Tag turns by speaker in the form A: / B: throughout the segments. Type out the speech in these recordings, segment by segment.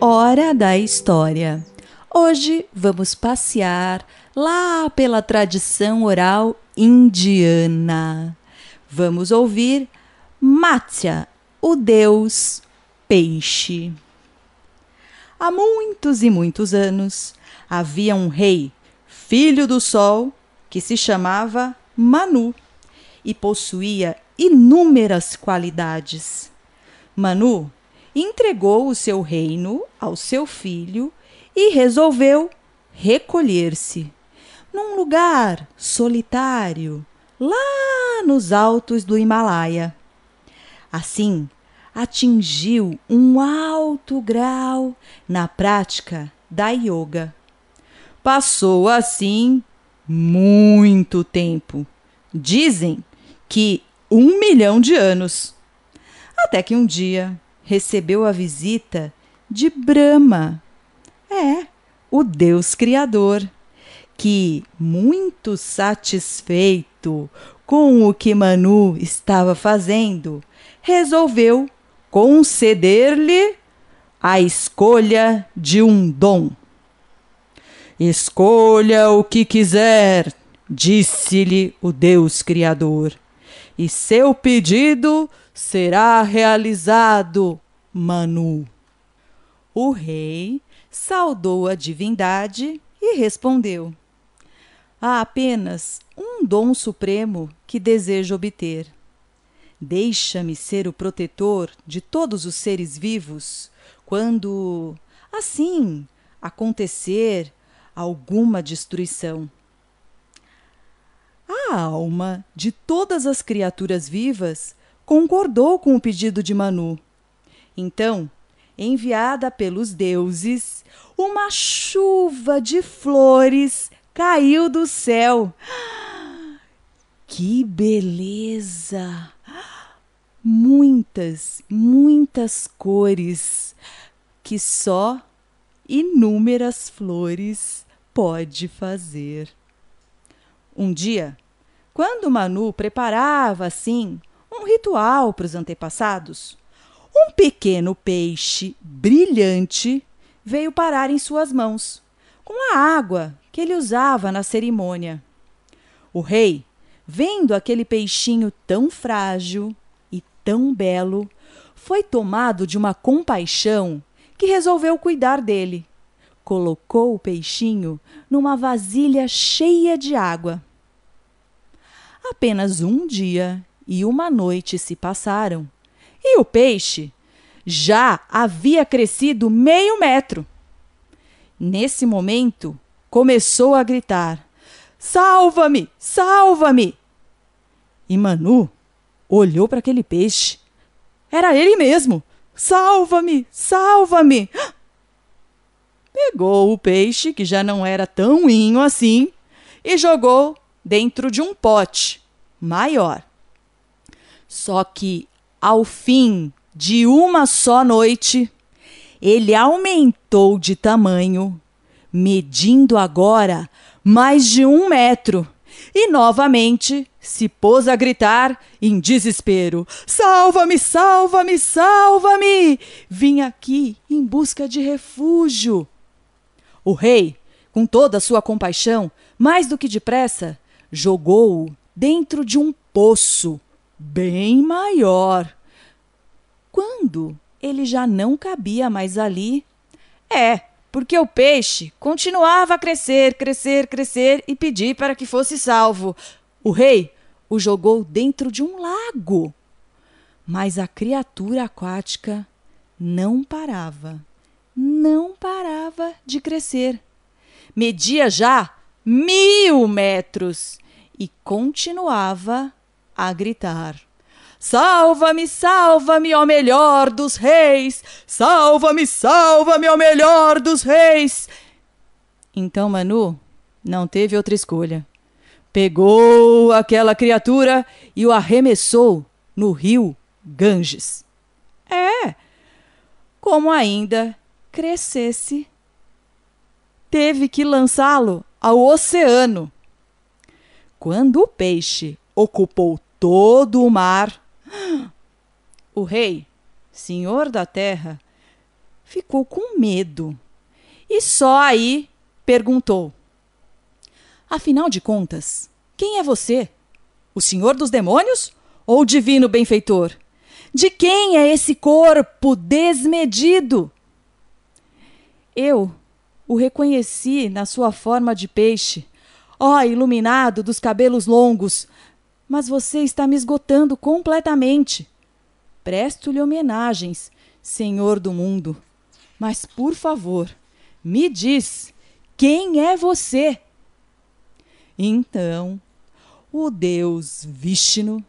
A: hora da história. Hoje vamos passear lá pela tradição oral indiana. Vamos ouvir Matsya, o deus peixe. Há muitos e muitos anos havia um rei, filho do sol, que se chamava Manu e possuía inúmeras qualidades. Manu entregou o seu reino ao seu filho e resolveu recolher-se num lugar solitário, lá nos altos do Himalaia. Assim, atingiu um alto grau na prática da yoga. Passou assim muito tempo. Dizem que um milhão de anos. Até que um dia recebeu a visita de Brahma. É, o Deus Criador, que, muito satisfeito com o que Manu estava fazendo, resolveu conceder-lhe a escolha de um dom. Escolha o que quiser, disse-lhe o Deus Criador, e seu pedido será realizado, Manu. O rei saudou a divindade e respondeu: Há apenas um dom supremo que desejo obter. Deixa-me ser o protetor de todos os seres vivos quando, assim, acontecer alguma destruição. A alma de todas as criaturas vivas concordou com o pedido de Manu. Então, enviada pelos deuses, uma chuva de flores caiu do céu. Que beleza! Muitas, muitas cores que só inúmeras flores pode fazer. Um dia, quando Manu preparava assim ritual para os antepassados. Um pequeno peixe brilhante veio parar em suas mãos, com a água que ele usava na cerimônia. O rei, vendo aquele peixinho tão frágil e tão belo, foi tomado de uma compaixão que resolveu cuidar dele. Colocou o peixinho numa vasilha cheia de água. Apenas um dia e uma noite se passaram, e o peixe já havia crescido meio metro. Nesse momento, começou a gritar: Salva-me! Salva-me! E Manu olhou para aquele peixe. Era ele mesmo! Salva-me! Salva-me! Pegou o peixe, que já não era tão inho assim, e jogou dentro de um pote maior. Só que, ao fim de uma só noite, ele aumentou de tamanho, medindo agora mais de um metro, e novamente se pôs a gritar em desespero: Salva-me, salva-me, salva-me! Vim aqui em busca de refúgio. O rei, com toda a sua compaixão, mais do que depressa, jogou-o dentro de um poço bem maior. Quando ele já não cabia mais ali? É, porque o peixe continuava a crescer, crescer, crescer e pedir para que fosse salvo. O rei o jogou dentro de um lago. Mas a criatura aquática não parava, não parava de crescer. Media já mil metros e continuava a gritar: Salva-me, salva-me, ó melhor dos reis! Salva-me, salva-me, ó melhor dos reis! Então Manu não teve outra escolha. Pegou aquela criatura e o arremessou no rio Ganges. É, como ainda crescesse, teve que lançá-lo ao oceano. Quando o peixe ocupou todo o mar, o rei, senhor da terra, ficou com medo e só aí perguntou: Afinal de contas, quem é você? O senhor dos demônios ou o divino benfeitor? De quem é esse corpo desmedido? Eu o reconheci na sua forma de peixe, ó iluminado dos cabelos longos, mas você está me esgotando completamente. Presto-lhe homenagens, Senhor do mundo, mas por favor, me diz quem é você? Então, o deus Vishnu,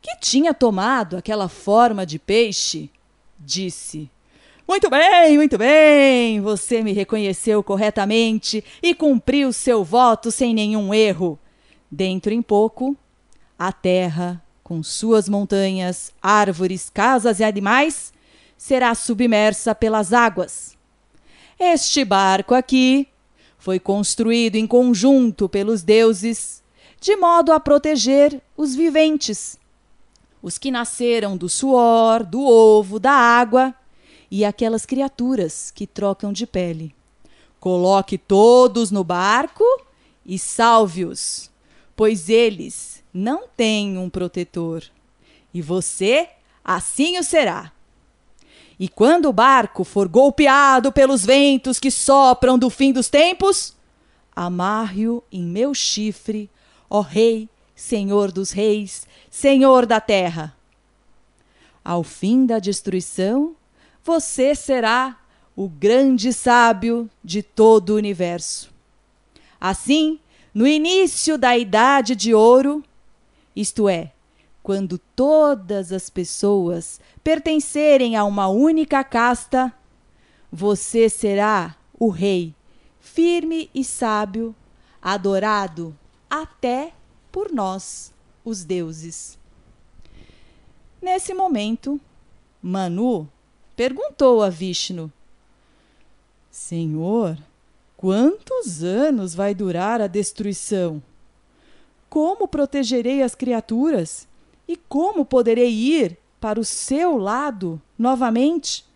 A: que tinha tomado aquela forma de peixe, disse: muito bem, muito bem. Você me reconheceu corretamente e cumpriu seu voto sem nenhum erro. Dentro em pouco, a terra, com suas montanhas, árvores, casas e animais, será submersa pelas águas. Este barco aqui foi construído em conjunto pelos deuses, de modo a proteger os viventes, os que nasceram do suor, do ovo, da água e aquelas criaturas que trocam de pele. Coloque todos no barco e salve-os, pois eles não têm um protetor. E você assim o será. E quando o barco for golpeado pelos ventos que sopram do fim dos tempos, amarre-o em meu chifre, ó Rei, Senhor dos Reis, Senhor da terra. Ao fim da destruição, você será o grande sábio de todo o universo. Assim, no início da Idade de Ouro, isto é, quando todas as pessoas pertencerem a uma única casta, você será o rei, firme e sábio, adorado até por nós, os deuses. Nesse momento, Manu perguntou a Vishnu: Senhor, quantos anos vai durar a destruição? Como protegerei as criaturas? E como poderei ir para o seu lado novamente?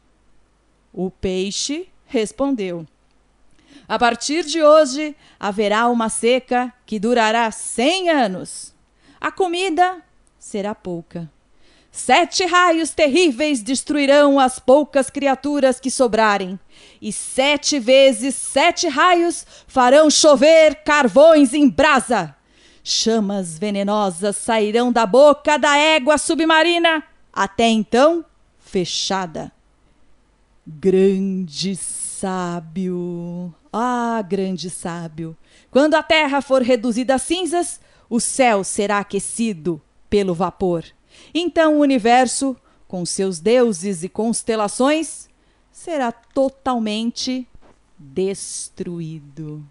A: O peixe respondeu: A partir de hoje haverá uma seca que durará cem anos. A comida será pouca Sete raios terríveis destruirão as poucas criaturas que sobrarem, e sete vezes sete raios farão chover carvões em brasa. Chamas venenosas sairão da boca da égua submarina, até então fechada. Grande sábio, ah, grande sábio, quando a terra for reduzida a cinzas, o céu será aquecido pelo vapor. Então o universo, com seus deuses e constelações, será totalmente destruído.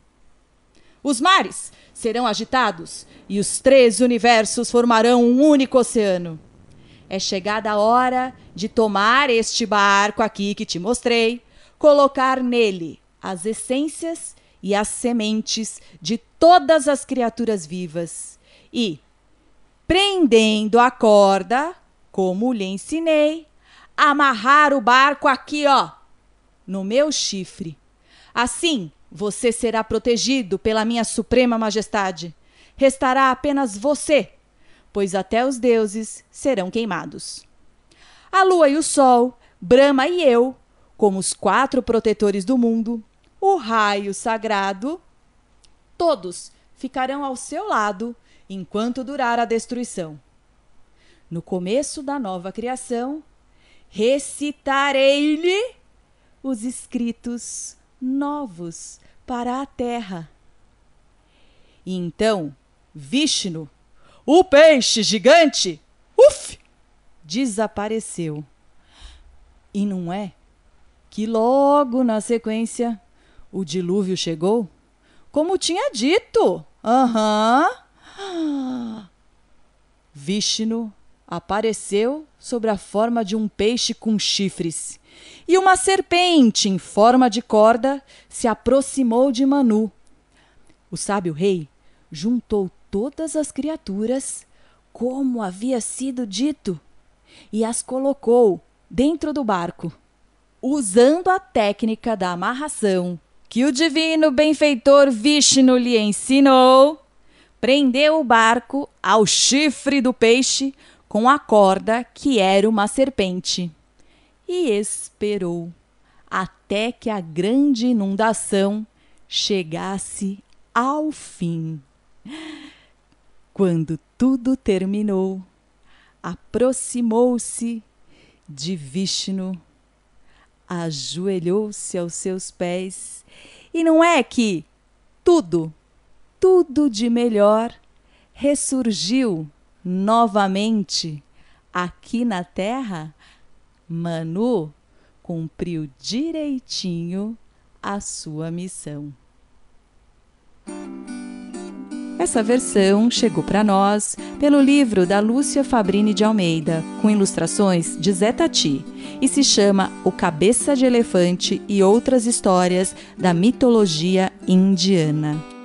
A: Os mares serão agitados e os três universos formarão um único oceano. É chegada a hora de tomar este barco aqui que te mostrei, colocar nele as essências e as sementes de todas as criaturas vivas e, prendendo a corda, como lhe ensinei, amarrar o barco aqui, ó, no meu chifre. Assim, você será protegido pela minha suprema majestade. Restará apenas você, pois até os deuses serão queimados. A lua e o sol, Brahma e eu, como os quatro protetores do mundo, o raio sagrado, todos ficarão ao seu lado enquanto durar a destruição. No começo da nova criação, recitarei-lhe os escritos novos para a terra. E então, Vishnu, o peixe gigante, uf, desapareceu. E não é que logo na sequência o dilúvio chegou? Como tinha dito. Aham. Uhum. Vishnu apareceu sobre a forma de um peixe com chifres. E uma serpente em forma de corda se aproximou de Manu. O sábio rei juntou todas as criaturas, como havia sido dito, e as colocou dentro do barco. Usando a técnica da amarração que o divino benfeitor Vishnu lhe ensinou, prendeu o barco ao chifre do peixe com a corda que era uma serpente e esperou até que a grande inundação chegasse ao fim. Quando tudo terminou, aproximou-se de Vishnu, ajoelhou-se aos seus pés, e não é que tudo, tudo de melhor ressurgiu novamente aqui na Terra, Manu cumpriu direitinho a sua missão. Essa versão chegou para nós pelo livro da Lúcia Fabrini de Almeida, com ilustrações de Zé Tati, e se chama O Cabeça de Elefante e Outras Histórias da Mitologia Indiana.